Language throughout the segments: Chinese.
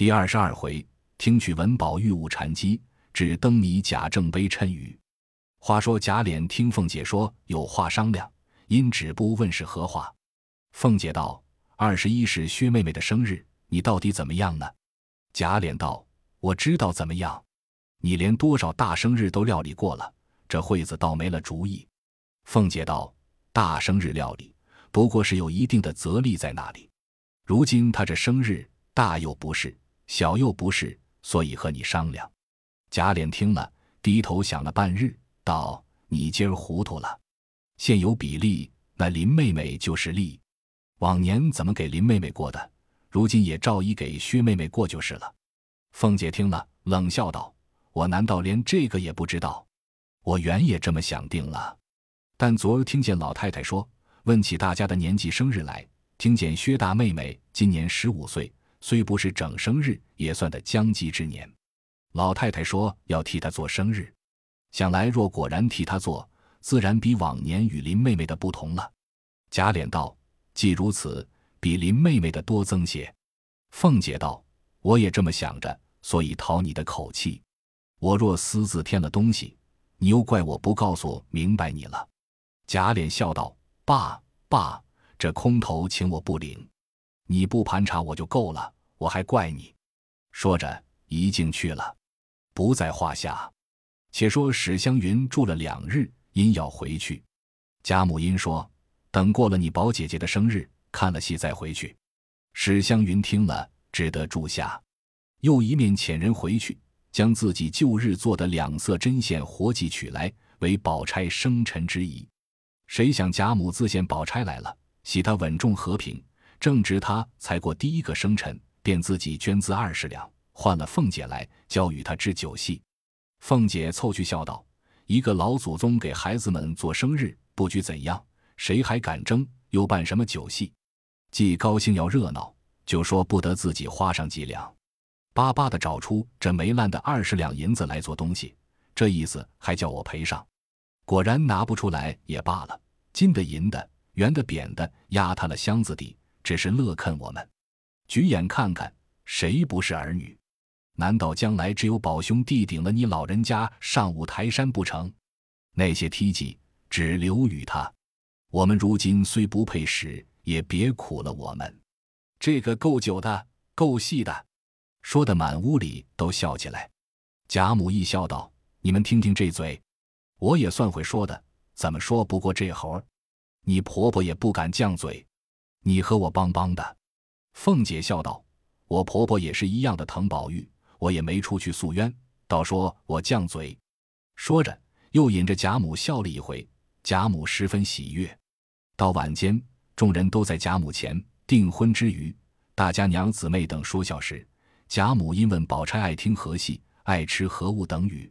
第二十二回，听取文宝玉物禅机，只灯谜贾政杯谶语。话说贾琏听凤姐说有话商量，因止步问是何话。凤姐道：“二十一是薛妹妹的生日，你到底怎么样呢？”贾琏道：“我知道怎么样，你连多少大生日都料理过了，这会子倒没了主意。”凤姐道：“大生日料理，不过是有一定的责力在那里。如今他这生日大又不是。”小又不是，所以和你商量。贾琏听了，低头想了半日，道：“你今儿糊涂了。现有比例，那林妹妹就是例。往年怎么给林妹妹过的，如今也照一给薛妹妹过就是了。”凤姐听了，冷笑道：“我难道连这个也不知道？我原也这么想定了，但昨儿听见老太太说，问起大家的年纪生日来，听见薛大妹妹今年十五岁。”虽不是整生日，也算得将及之年。老太太说要替她做生日，想来若果然替她做，自然比往年与林妹妹的不同了。贾琏道：“既如此，比林妹妹的多增些。”凤姐道：“我也这么想着，所以讨你的口气。我若私自添了东西，你又怪我不告诉明白你了。”贾琏笑道：“爸爸，这空头请我不领。”你不盘查我就够了，我还怪你。说着，一径去了，不在话下。且说史湘云住了两日，因要回去。贾母因说：“等过了你宝姐姐的生日，看了戏再回去。”史湘云听了，只得住下。又一面遣人回去，将自己旧日做的两色针线活计取来，为宝钗生辰之仪。谁想贾母自献宝钗来了，喜她稳重和平。正值他才过第一个生辰，便自己捐资二十两，换了凤姐来教与他织酒戏。凤姐凑去笑道：“一个老祖宗给孩子们做生日，不拘怎样，谁还敢争？又办什么酒戏？既高兴要热闹，就说不得自己花上几两，巴巴的找出这没烂的二十两银子来做东西，这意思还叫我赔上。果然拿不出来也罢了，金的银的，圆的扁的，压塌了箱子底。”只是乐看我们，举眼看看，谁不是儿女？难道将来只有宝兄弟顶了你老人家上五台山不成？那些梯级只留与他。我们如今虽不配使，也别苦了我们。这个够久的，够细的，说的满屋里都笑起来。贾母一笑道：“你们听听这嘴，我也算会说的，怎么说不过这猴儿？你婆婆也不敢犟嘴。”你和我帮帮的，凤姐笑道：“我婆婆也是一样的疼宝玉，我也没出去诉冤，倒说我犟嘴。”说着，又引着贾母笑了一回。贾母十分喜悦。到晚间，众人都在贾母前订婚之余，大家娘姊妹等说笑时，贾母因问宝钗爱听何戏，爱吃何物等语。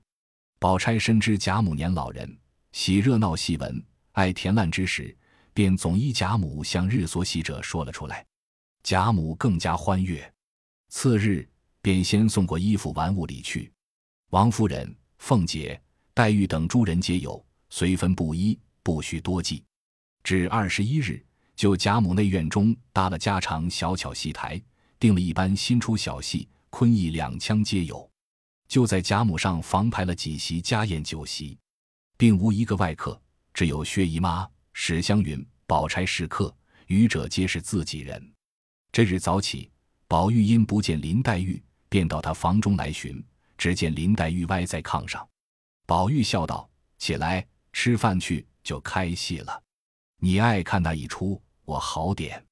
宝钗深知贾母年老人，喜热闹戏文，爱甜烂之时。便总依贾母向日所喜者说了出来，贾母更加欢悦。次日便先送过衣服玩物里去。王夫人、凤姐、黛玉等诸人皆有，随分布衣，不须多计。至二十一日，就贾母内院中搭了家常小巧戏台，定了一班新出小戏，昆弋两腔皆有。就在贾母上房排了几席家宴酒席，并无一个外客，只有薛姨妈。史湘云、宝钗是客，余者皆是自己人。这日早起，宝玉因不见林黛玉，便到她房中来寻，只见林黛玉歪在炕上。宝玉笑道：“起来吃饭去，就开戏了。你爱看那一出，我好点。”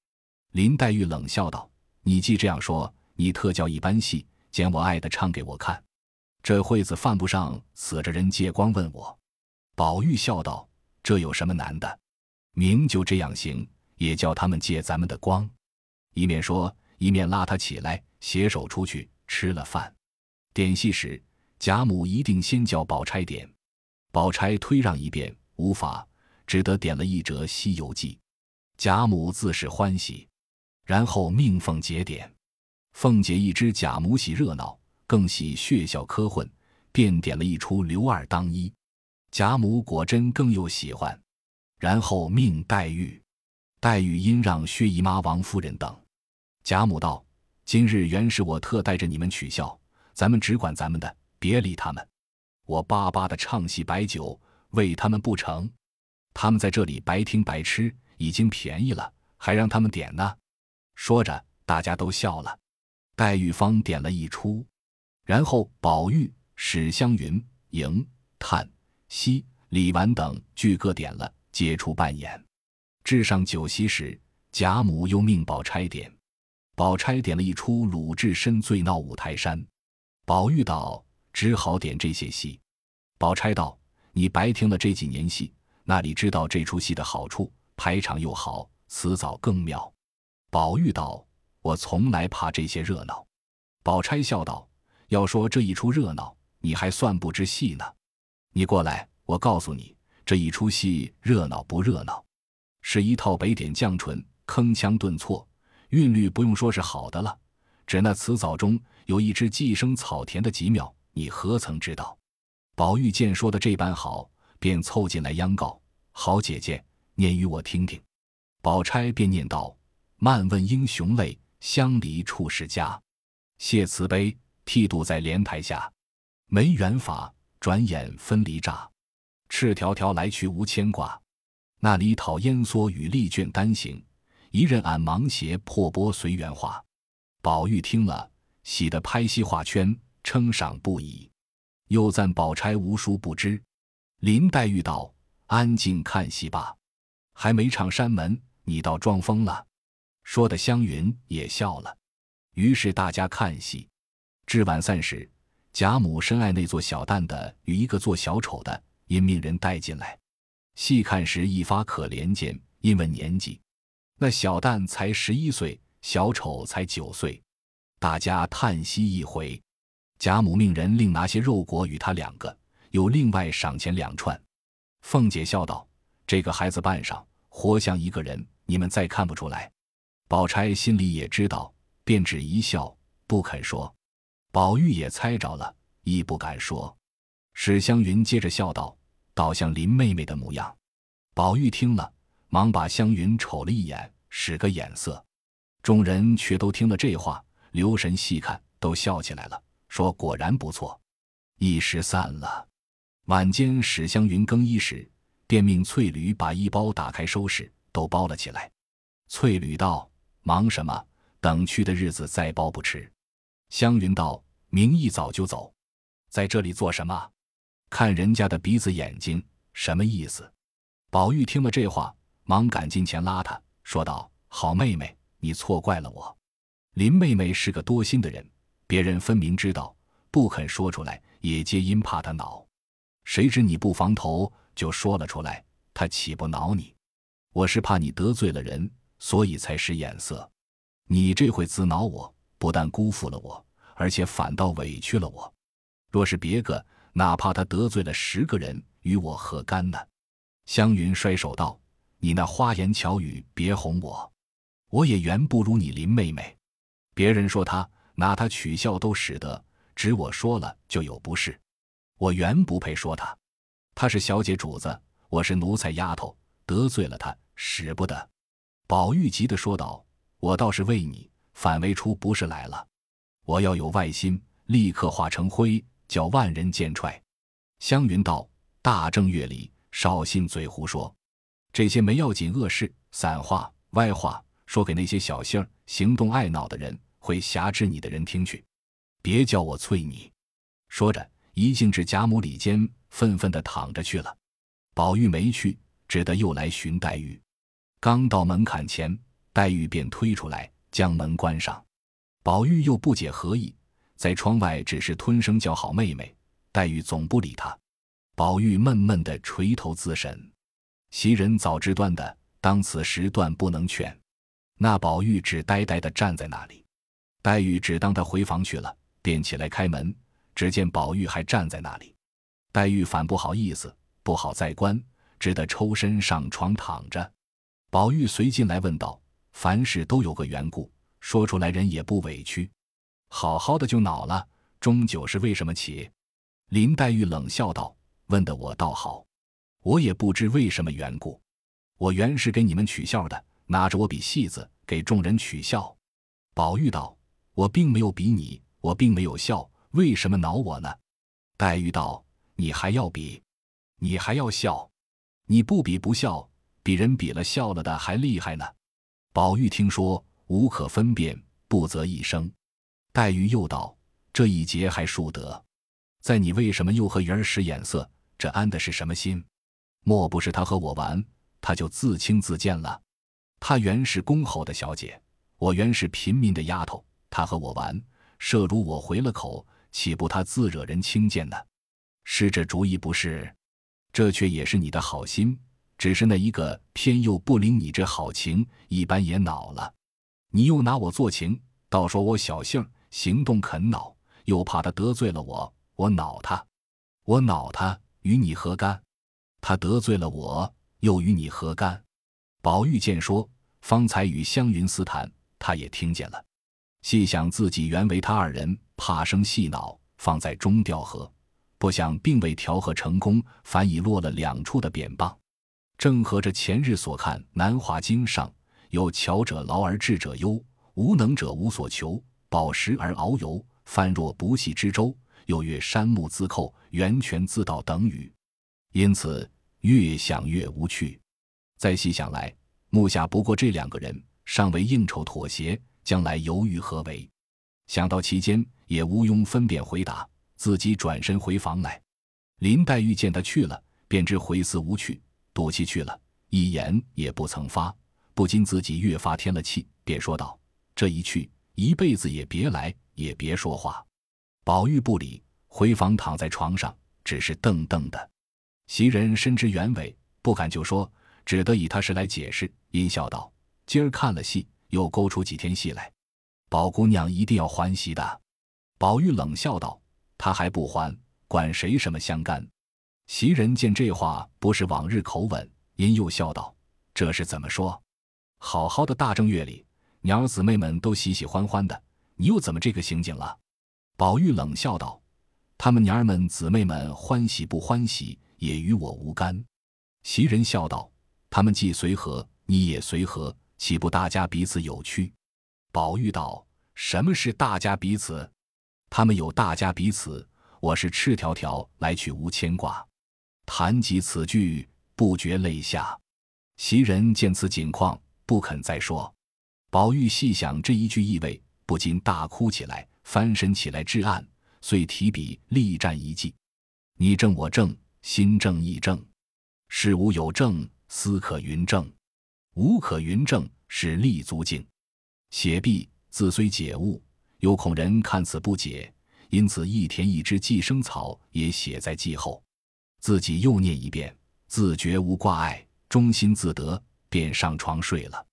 林黛玉冷笑道：“你既这样说，你特教一般戏，捡我爱的唱给我看。这会子犯不上死着人借光问我。”宝玉笑道：“这有什么难的？”明就这样行，也叫他们借咱们的光。一面说，一面拉他起来，携手出去吃了饭。点戏时，贾母一定先叫宝钗点，宝钗推让一遍，无法，只得点了一折《西游记》。贾母自是欢喜，然后命凤姐点。凤姐一知贾母喜热闹，更喜血笑科混，便点了一出《刘二当一》。贾母果真更又喜欢。然后命黛玉，黛玉因让薛姨妈、王夫人等。贾母道：“今日原是我特带着你们取笑，咱们只管咱们的，别理他们。我巴巴的唱戏摆酒喂他们不成？他们在这里白听白吃，已经便宜了，还让他们点呢。说着，大家都笑了。黛玉方点了一出，然后宝玉、史湘云、迎、叹、息、李纨等俱各点了，皆出扮演。至上酒席时，贾母又命宝钗点。宝钗点了一出鲁智深醉闹五台山，宝玉道：“只好点这些戏。”宝钗道：“你白听了这几年戏，那里知道这出戏的好处？排场又好，词藻更妙。”宝玉道：“我从来怕这些热闹。”宝钗笑道：“要说这一出热闹，你还算不知戏呢。你过来，我告诉你，这一出戏热闹不热闹，是一套北点降唇，铿锵顿挫。”韵律不用说是好的了，只那词藻中有一支寄生草田的几妙，你何曾知道？宝玉见说的这般好，便凑进来央告：“好姐姐，念与我听听。”宝钗便念道：“漫问英雄泪，相离处是家。谢慈悲，剃度在莲台下。没缘法，转眼分离乍。赤条条来去无牵挂。那里讨烟蓑与丽卷单行。”一任俺芒鞋破钵随缘化，宝玉听了，喜得拍膝画圈，称赏不已，又赞宝钗无书不知。林黛玉道：“安静看戏吧，还没唱山门，你倒装疯了。”说的湘云也笑了。于是大家看戏，至晚散时，贾母深爱那做小旦的与一个做小丑的，因命人带进来。细看时，一发可怜见，因问年纪。那小旦才十一岁，小丑才九岁，大家叹息一回。贾母命人另拿些肉果与他两个，又另外赏钱两串。凤姐笑道：“这个孩子扮上，活像一个人，你们再看不出来。”宝钗心里也知道，便只一笑，不肯说。宝玉也猜着了，亦不敢说。史湘云接着笑道：“倒像林妹妹的模样。”宝玉听了。忙把湘云瞅了一眼，使个眼色，众人却都听了这话，留神细看，都笑起来了，说果然不错。一时散了。晚间史湘云更衣时，便命翠缕把衣包打开收拾，都包了起来。翠缕道：“忙什么？等去的日子再包不迟。”湘云道：“明一早就走，在这里做什么？看人家的鼻子眼睛，什么意思？”宝玉听了这话。忙赶近前拉他，说道：“好妹妹，你错怪了我。林妹妹是个多心的人，别人分明知道，不肯说出来，也皆因怕她恼。谁知你不防头，就说了出来，她岂不恼你？我是怕你得罪了人，所以才使眼色。你这回自恼我，不但辜负了我，而且反倒委屈了我。若是别个，哪怕他得罪了十个人，与我何干呢？”湘云摔手道。你那花言巧语，别哄我，我也原不如你林妹妹。别人说她拿她取笑都使得，只我说了就有不是。我原不配说她，她是小姐主子，我是奴才丫头，得罪了她使不得。宝玉急的说道：“我倒是为你，反为出不是来了。我要有外心，立刻化成灰，叫万人见踹。”湘云道：“大正月里，少信嘴胡说。”这些没要紧恶事、散话、歪话，说给那些小性儿、行动爱闹的人、会挟制你的人听去，别叫我催你。说着，一径至贾母里间，愤愤地躺着去了。宝玉没去，只得又来寻黛玉。刚到门槛前，黛玉便推出来，将门关上。宝玉又不解何意，在窗外只是吞声叫好妹妹。黛玉总不理他，宝玉闷闷的垂头自审。袭人早知断的，当此时断不能劝。那宝玉只呆呆的站在那里。黛玉只当他回房去了，便起来开门，只见宝玉还站在那里。黛玉反不好意思，不好再关，只得抽身上床躺着。宝玉随进来问道：“凡事都有个缘故，说出来人也不委屈。好好的就恼了，终究是为什么起？”林黛玉冷笑道：“问的我倒好。”我也不知为什么缘故，我原是给你们取笑的，拿着我笔戏子给众人取笑。宝玉道：“我并没有比你，我并没有笑，为什么恼我呢？”黛玉道：“你还要比，你还要笑，你不比不笑，比人比了笑了的还厉害呢。”宝玉听说，无可分辨，不择一声。黛玉又道：“这一劫还数得，在你为什么又和云儿使眼色？这安的是什么心？莫不是他和我玩，他就自轻自贱了？他原是恭候的小姐，我原是平民的丫头，他和我玩，设如我回了口，岂不他自惹人轻贱呢？是这主意不是？这却也是你的好心，只是那一个偏又不领你这好情，一般也恼了。你又拿我做情，倒说我小性儿行动肯恼，又怕他得罪了我，我恼他，我恼他，与你何干？他得罪了我，又与你何干？宝玉见说，方才与湘云私谈，他也听见了。细想自己原为他二人怕生细恼，放在中调和，不想并未调和成功，反已落了两处的扁棒。正合着前日所看《南华经》上有“巧者劳而智者忧，无能者无所求，饱食而遨游，泛若不系之舟”，又曰“山木自寇，源泉自倒”等语。因此越想越无趣，再细想来，目下不过这两个人尚未应酬妥协，将来犹豫何为？想到其间，也无庸分辨回答，自己转身回房来。林黛玉见他去了，便知回思无趣，赌气去了，一言也不曾发，不禁自己越发添了气，便说道：“这一去，一辈子也别来，也别说话。”宝玉不理，回房躺在床上，只是瞪瞪的。袭人深知原委，不敢就说，只得以他是来解释，阴笑道：“今儿看了戏，又勾出几天戏来，宝姑娘一定要欢喜的。”宝玉冷笑道：“他还不还，管谁什么相干？”袭人见这话不是往日口吻，因又笑道：“这是怎么说？好好的大正月里，娘儿姊妹们都喜喜欢欢的，你又怎么这个行径了？”宝玉冷笑道：“他们娘儿们姊妹们欢喜不欢喜？”也与我无干。袭人笑道：“他们既随和，你也随和，岂不大家彼此有趣？”宝玉道：“什么是大家彼此？他们有大家彼此，我是赤条条来去无牵挂。”谈及此句，不觉泪下。袭人见此景况，不肯再说。宝玉细想这一句意味，不禁大哭起来，翻身起来至案，遂提笔力战一记：“你正我正。”心正意正，事无有正，思可云正；无可云正，是立足境。写毕，字虽解悟，有恐人看此不解，因此一填一枝寄生草也写在记后。自己又念一遍，自觉无挂碍，中心自得，便上床睡了。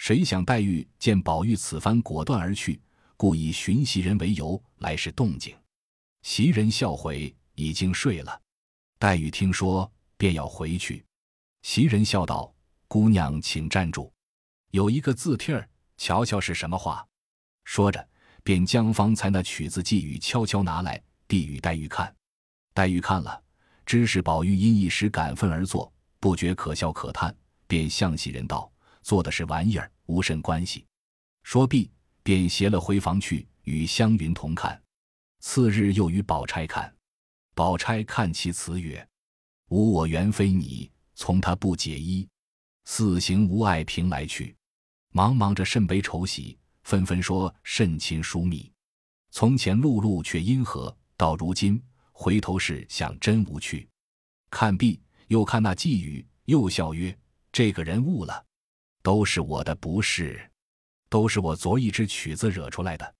谁想黛玉见宝玉此番果断而去，故以寻袭人为由来是动静。袭人笑回，已经睡了。黛玉听说，便要回去。袭人笑道：“姑娘，请站住，有一个字帖儿，瞧瞧是什么话。”说着，便将方才那曲子寄语悄悄拿来，递与黛玉看。黛玉看了，知是宝玉因一时感愤而作，不觉可笑可叹，便向袭人道：“做的是玩意儿，无甚关系。”说毕，便携了回房去，与湘云同看。次日又与宝钗看。宝钗看其词曰：“吾我原非你，从他不解衣。四行无碍凭来去，茫茫着甚悲愁喜，纷纷说甚亲疏密。从前碌碌却因何？到如今回头是想真无趣。看毕又看那寄语，又笑曰：这个人误了，都是我的不是，都是我昨一支曲子惹出来的。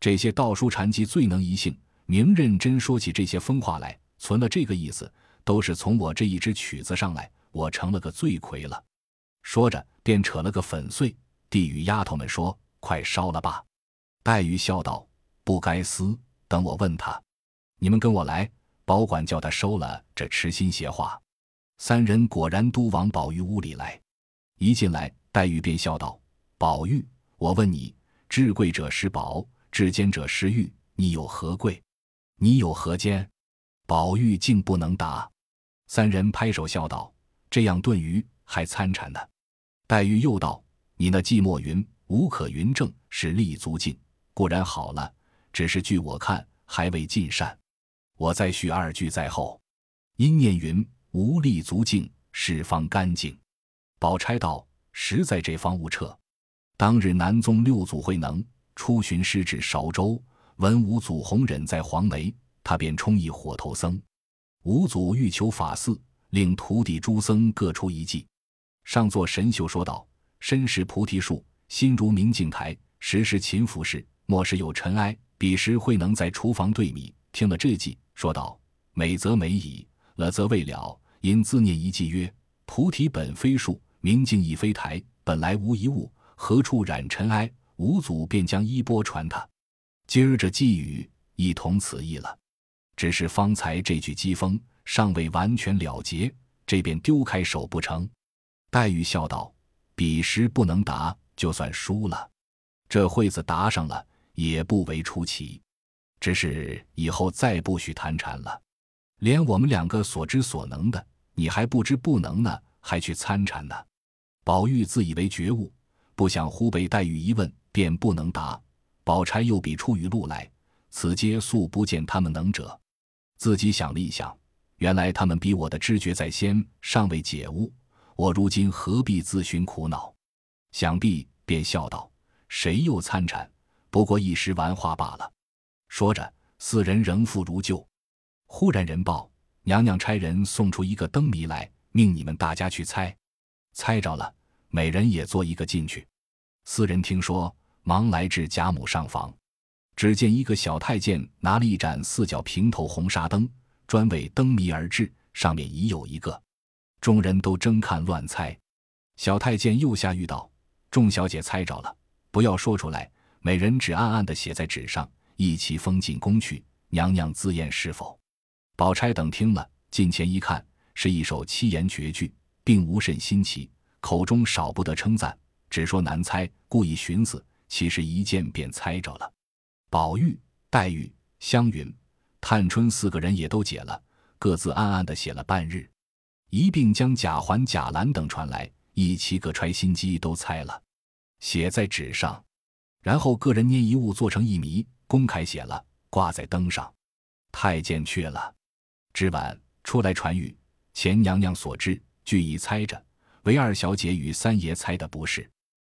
这些道书禅机最能移性。”明认真说起这些疯话来，存了这个意思，都是从我这一支曲子上来，我成了个罪魁了。说着，便扯了个粉碎，递与丫头们说：“快烧了吧。”黛玉笑道：“不该撕，等我问他。你们跟我来，保管叫他收了这痴心邪话。”三人果然都往宝玉屋里来。一进来，黛玉便笑道：“宝玉，我问你，至贵者是宝，至坚者是玉，你有何贵？”你有何奸？宝玉竟不能答。三人拍手笑道：“这样炖鱼还参禅呢。”黛玉又道：“你那寂寞云无可云正是立足境，固然好了，只是据我看还未尽善。我再续二句在后。因念云：“无立足境，是方干净。”宝钗道：“实在这方无撤。”当日南宗六祖慧能出巡师至韶州，闻五祖弘忍在黄梅，他便充一火头僧。五祖欲求法寺，令徒弟诸僧各出一计。上座神秀说道：“身是菩提树，心如明镜台，时时勤拂拭，莫使有尘埃。”彼时慧能在厨房对米，听了这计，说道：“美则美矣。”了则未了，因自念一偈曰：“菩提本非树，明镜亦非台，本来无一物，何处染尘埃？”五祖便将衣钵传他。今儿这寄语亦同此意了。只是方才这句讥讽尚未完全了结，这便丢开手不成？黛玉笑道：“彼时不能答，就算输了。这会子答上了，也不为出奇。只是以后再不许谈禅了。”连我们两个所知所能的，你还不知不能呢，还去参禅呢？宝玉自以为觉悟，不想忽被黛玉一问，便不能答。宝钗又比出语录来，此皆素不见他们能者。自己想了一想，原来他们比我的知觉在先，尚未解悟。我如今何必自寻苦恼？想必便笑道：“谁又参禅？不过一时玩话罢了。”说着，四人仍复如旧。忽然人报，娘娘差人送出一个灯谜来，命你们大家去猜。猜着了，每人也做一个进去。四人听说，忙来至贾母上房，只见一个小太监拿了一盏四角平头红纱灯，专为灯谜而制，上面已有一个。众人都争看乱猜。小太监又下谕道：“众小姐猜着了，不要说出来，每人只暗暗的写在纸上，一齐封进宫去。娘娘自验是否。”宝钗等听了，近前一看，是一首七言绝句，并无甚新奇，口中少不得称赞，只说难猜，故意寻思，其实一见便猜着了。宝玉、黛玉、湘云、探春四个人也都解了，各自暗暗的写了半日，一并将贾环、贾兰等传来，一齐各揣心机都猜了，写在纸上，然后各人捏一物做成一谜，公开写了，挂在灯上。太监去了。之晚出来传谕，前娘娘所知，俱已猜着，唯二小姐与三爷猜的不是。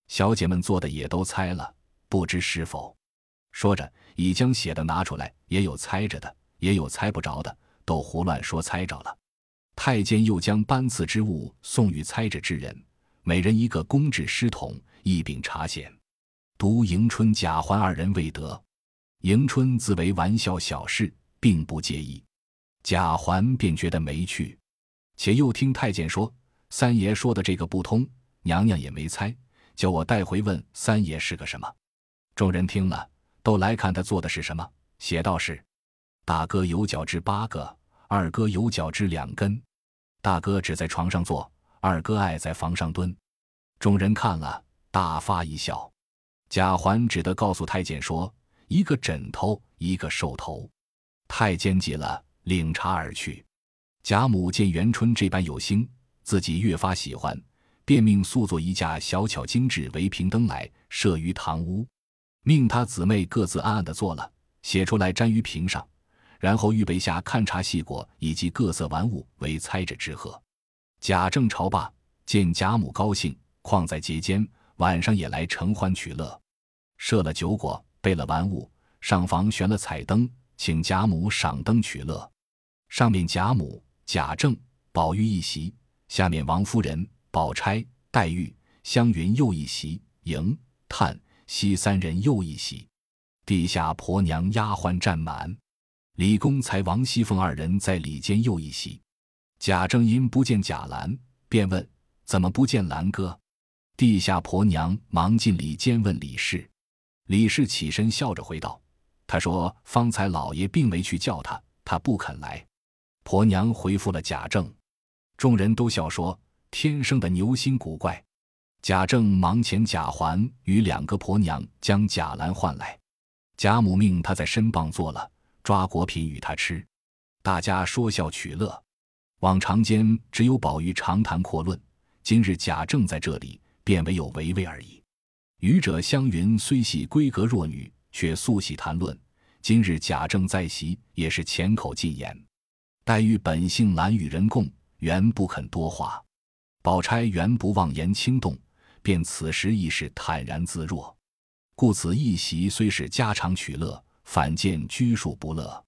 小姐们做的也都猜了，不知是否。说着，已将写的拿出来，也有猜着的，也有猜不着的，都胡乱说猜着了。太监又将班次之物送与猜着之人，每人一个公制诗筒，一柄茶筅。独迎春、贾环二人未得。迎春自为玩笑小事，并不介意。贾环便觉得没趣，且又听太监说三爷说的这个不通，娘娘也没猜，叫我带回问三爷是个什么。众人听了，都来看他做的是什么。写道是：大哥有脚趾八个，二哥有脚趾两根。大哥只在床上坐，二哥爱在房上蹲。众人看了，大发一笑。贾环只得告诉太监说：一个枕头，一个兽头。太监急了。领茶而去，贾母见元春这般有心，自己越发喜欢，便命塑作一架小巧精致围屏灯来，设于堂屋，命他姊妹各自暗暗的做了，写出来粘于屏上，然后预备下看茶细果以及各色玩物为猜着之贺。贾政朝罢，见贾母高兴，况在节间，晚上也来承欢取乐，设了酒果，备了玩物，上房悬了彩灯，请贾母赏灯取乐。上面贾母、贾政、宝玉一席，下面王夫人、宝钗、黛玉、湘云又一席，迎、叹、惜三人又一席，地下婆娘丫鬟占满，李公才、王熙凤二人在里间又一席。贾政因不见贾兰，便问：“怎么不见兰哥？”地下婆娘忙进里间问李氏，李氏起身笑着回道：“他说方才老爷并没去叫他，他不肯来。”婆娘回复了贾政，众人都笑说：“天生的牛心古怪。”贾政忙遣贾环与两个婆娘将贾兰唤来，贾母命他在身傍坐了，抓果品与他吃，大家说笑取乐。往常间只有宝玉长谈阔论，今日贾政在这里，便唯有唯唯而已。愚者湘云虽系闺阁弱女，却素喜谈论。今日贾政在席，也是浅口进言。黛玉本性懒与人共，原不肯多话。宝钗原不妄言轻动，便此时亦是坦然自若。故此一席虽是家常取乐，反见拘束不乐。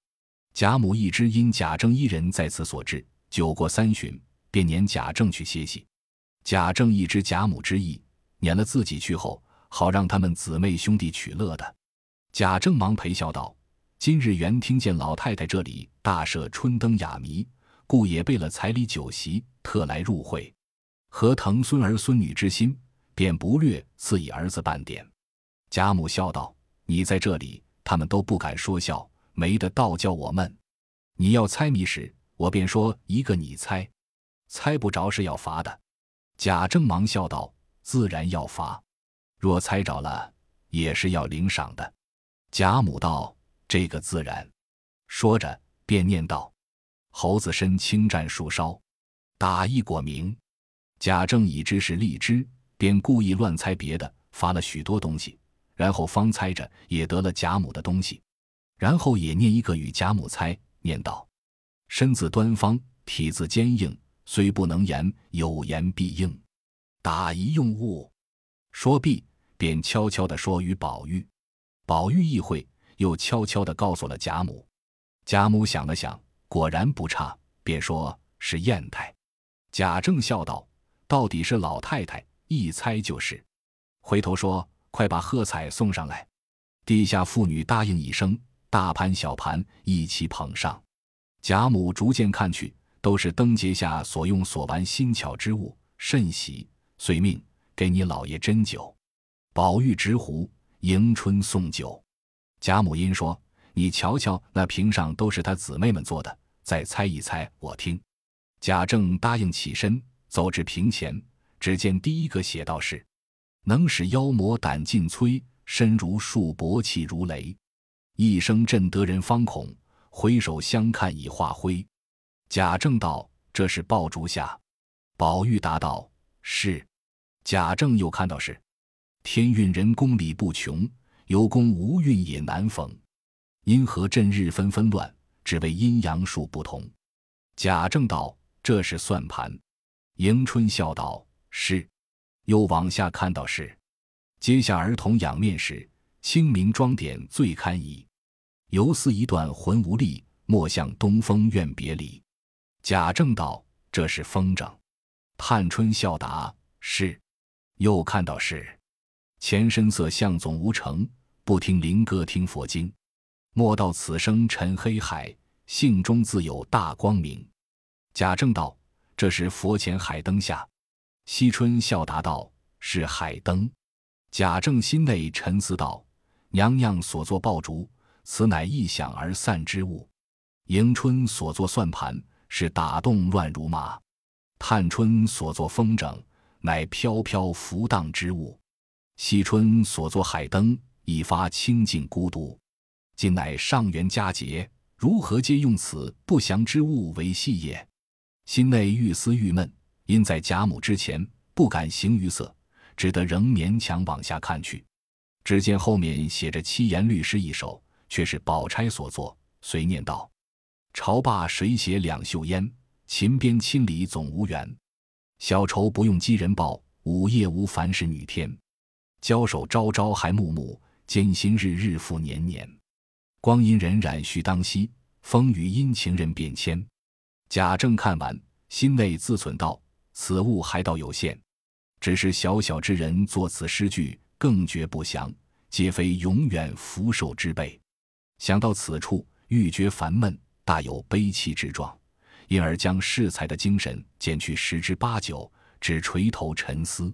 贾母一知因贾政一人在此所致，酒过三巡，便撵贾政去歇息。贾政一知贾母之意，撵了自己去后，好让他们姊妹兄弟取乐的。贾政忙陪笑道。今日原听见老太太这里大设春灯雅谜，故也备了彩礼酒席，特来入会，何疼孙儿孙女之心，便不略赐以儿子半点。贾母笑道：“你在这里，他们都不敢说笑，没得道教我闷。你要猜谜时，我便说一个，你猜，猜不着是要罚的。”贾政忙笑道：“自然要罚，若猜着了，也是要领赏的。”贾母道。这个自然，说着便念道：“猴子身轻战树梢，打一果名。”贾政已知是荔枝，便故意乱猜别的，发了许多东西，然后方猜着也得了贾母的东西，然后也念一个与贾母猜，念道：“身子端方，体字坚硬，虽不能言，有言必应。打一用物。”说毕，便悄悄地说与宝玉。宝玉意会。又悄悄地告诉了贾母，贾母想了想，果然不差，便说是砚台。贾政笑道：“到底是老太太，一猜就是。”回头说：“快把喝彩送上来。”地下妇女答应一声，大盘小盘一起捧上。贾母逐渐看去，都是灯节下所用所玩新巧之物，甚喜，遂命给你老爷斟酒。宝玉执壶迎春送酒。贾母因说：“你瞧瞧，那瓶上都是他姊妹们做的，再猜一猜，我听。”贾政答应起身，走至瓶前，只见第一个写道是：“能使妖魔胆尽摧，身如树薄气如雷，一声震得人方恐，回首相看已化灰。”贾政道：“这是爆竹下。”宝玉答道：“是。”贾政又看到是：“天运人功理不穷。”有功无运也难逢，因何阵日纷纷乱？只为阴阳数不同。贾政道：“这是算盘。”迎春笑道：“是。”又往下看到是：“阶下儿童仰面时，清明妆点最堪宜。犹似一段魂无力，莫向东风怨别离。”贾政道：“这是风筝。”探春笑答：“是。”又看到是：“前身色相总无成。”不听灵歌听佛经，莫道此生沉黑海，性中自有大光明。贾政道：“这是佛前海灯下。”惜春笑答道：“是海灯。”贾政心内沉思道：“娘娘所作爆竹，此乃一响而散之物；迎春所作算盘，是打动乱如麻；探春所作风筝，乃飘飘浮荡之物；惜春所作海灯。”以发清净孤独，今乃上元佳节，如何皆用此不祥之物为戏也？心内愈思郁闷，因在贾母之前不敢行于色，只得仍勉强往下看去。只见后面写着七言律诗一首，却是宝钗所作，遂念道：“朝罢谁写两袖烟？秦边亲里总无缘。小愁不用寄人报，午夜无烦是女添。交手朝朝还暮暮。”艰辛日日复年年，光阴荏苒须当惜，风雨阴晴人变迁。贾政看完，心内自忖道：“此物还倒有限，只是小小之人作此诗句，更觉不祥，皆非永远福寿之辈。”想到此处，愈觉烦闷，大有悲戚之状，因而将适才的精神减去十之八九，只垂头沉思。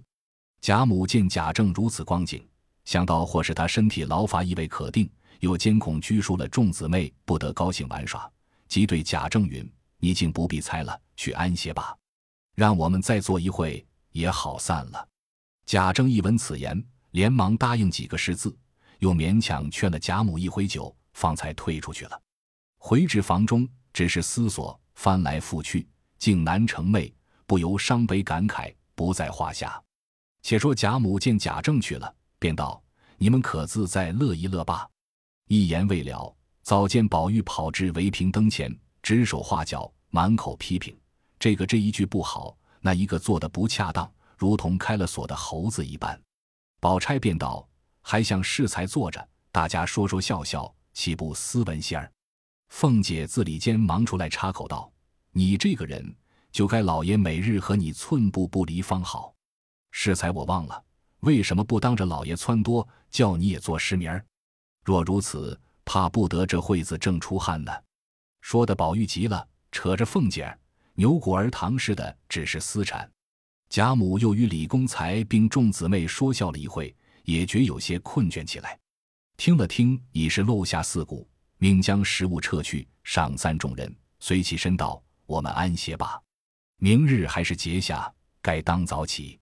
贾母见贾政如此光景。想到或是他身体劳乏意味可定，又监控拘束了众姊妹，不得高兴玩耍，即对贾政云：“你竟不必猜了，去安歇吧，让我们再坐一会也好散了。”贾政一闻此言，连忙答应几个识字，又勉强劝了贾母一回酒，方才退出去了。回至房中，只是思索，翻来覆去，竟难成寐，不由伤悲感慨，不在话下。且说贾母见贾政去了。便道：“你们可自在乐一乐吧。”一言未了，早见宝玉跑至围屏灯前，指手画脚，满口批评：“这个这一句不好，那一个做的不恰当，如同开了锁的猴子一般。”宝钗便道：“还想适才坐着，大家说说笑笑，岂不斯文些儿？”凤姐自里间忙出来插口道：“你这个人，就该老爷每日和你寸步不离方好。适才我忘了。”为什么不当着老爷撺掇，叫你也做诗名儿？若如此，怕不得这会子正出汗呢。说的宝玉急了，扯着凤姐儿，牛骨儿糖似的，只是私产。贾母又与李公才并众姊妹说笑了一会，也觉有些困倦起来。听了听，已是漏下四鼓，命将食物撤去，赏三众人，随起身道：“我们安歇吧，明日还是节下，该当早起。”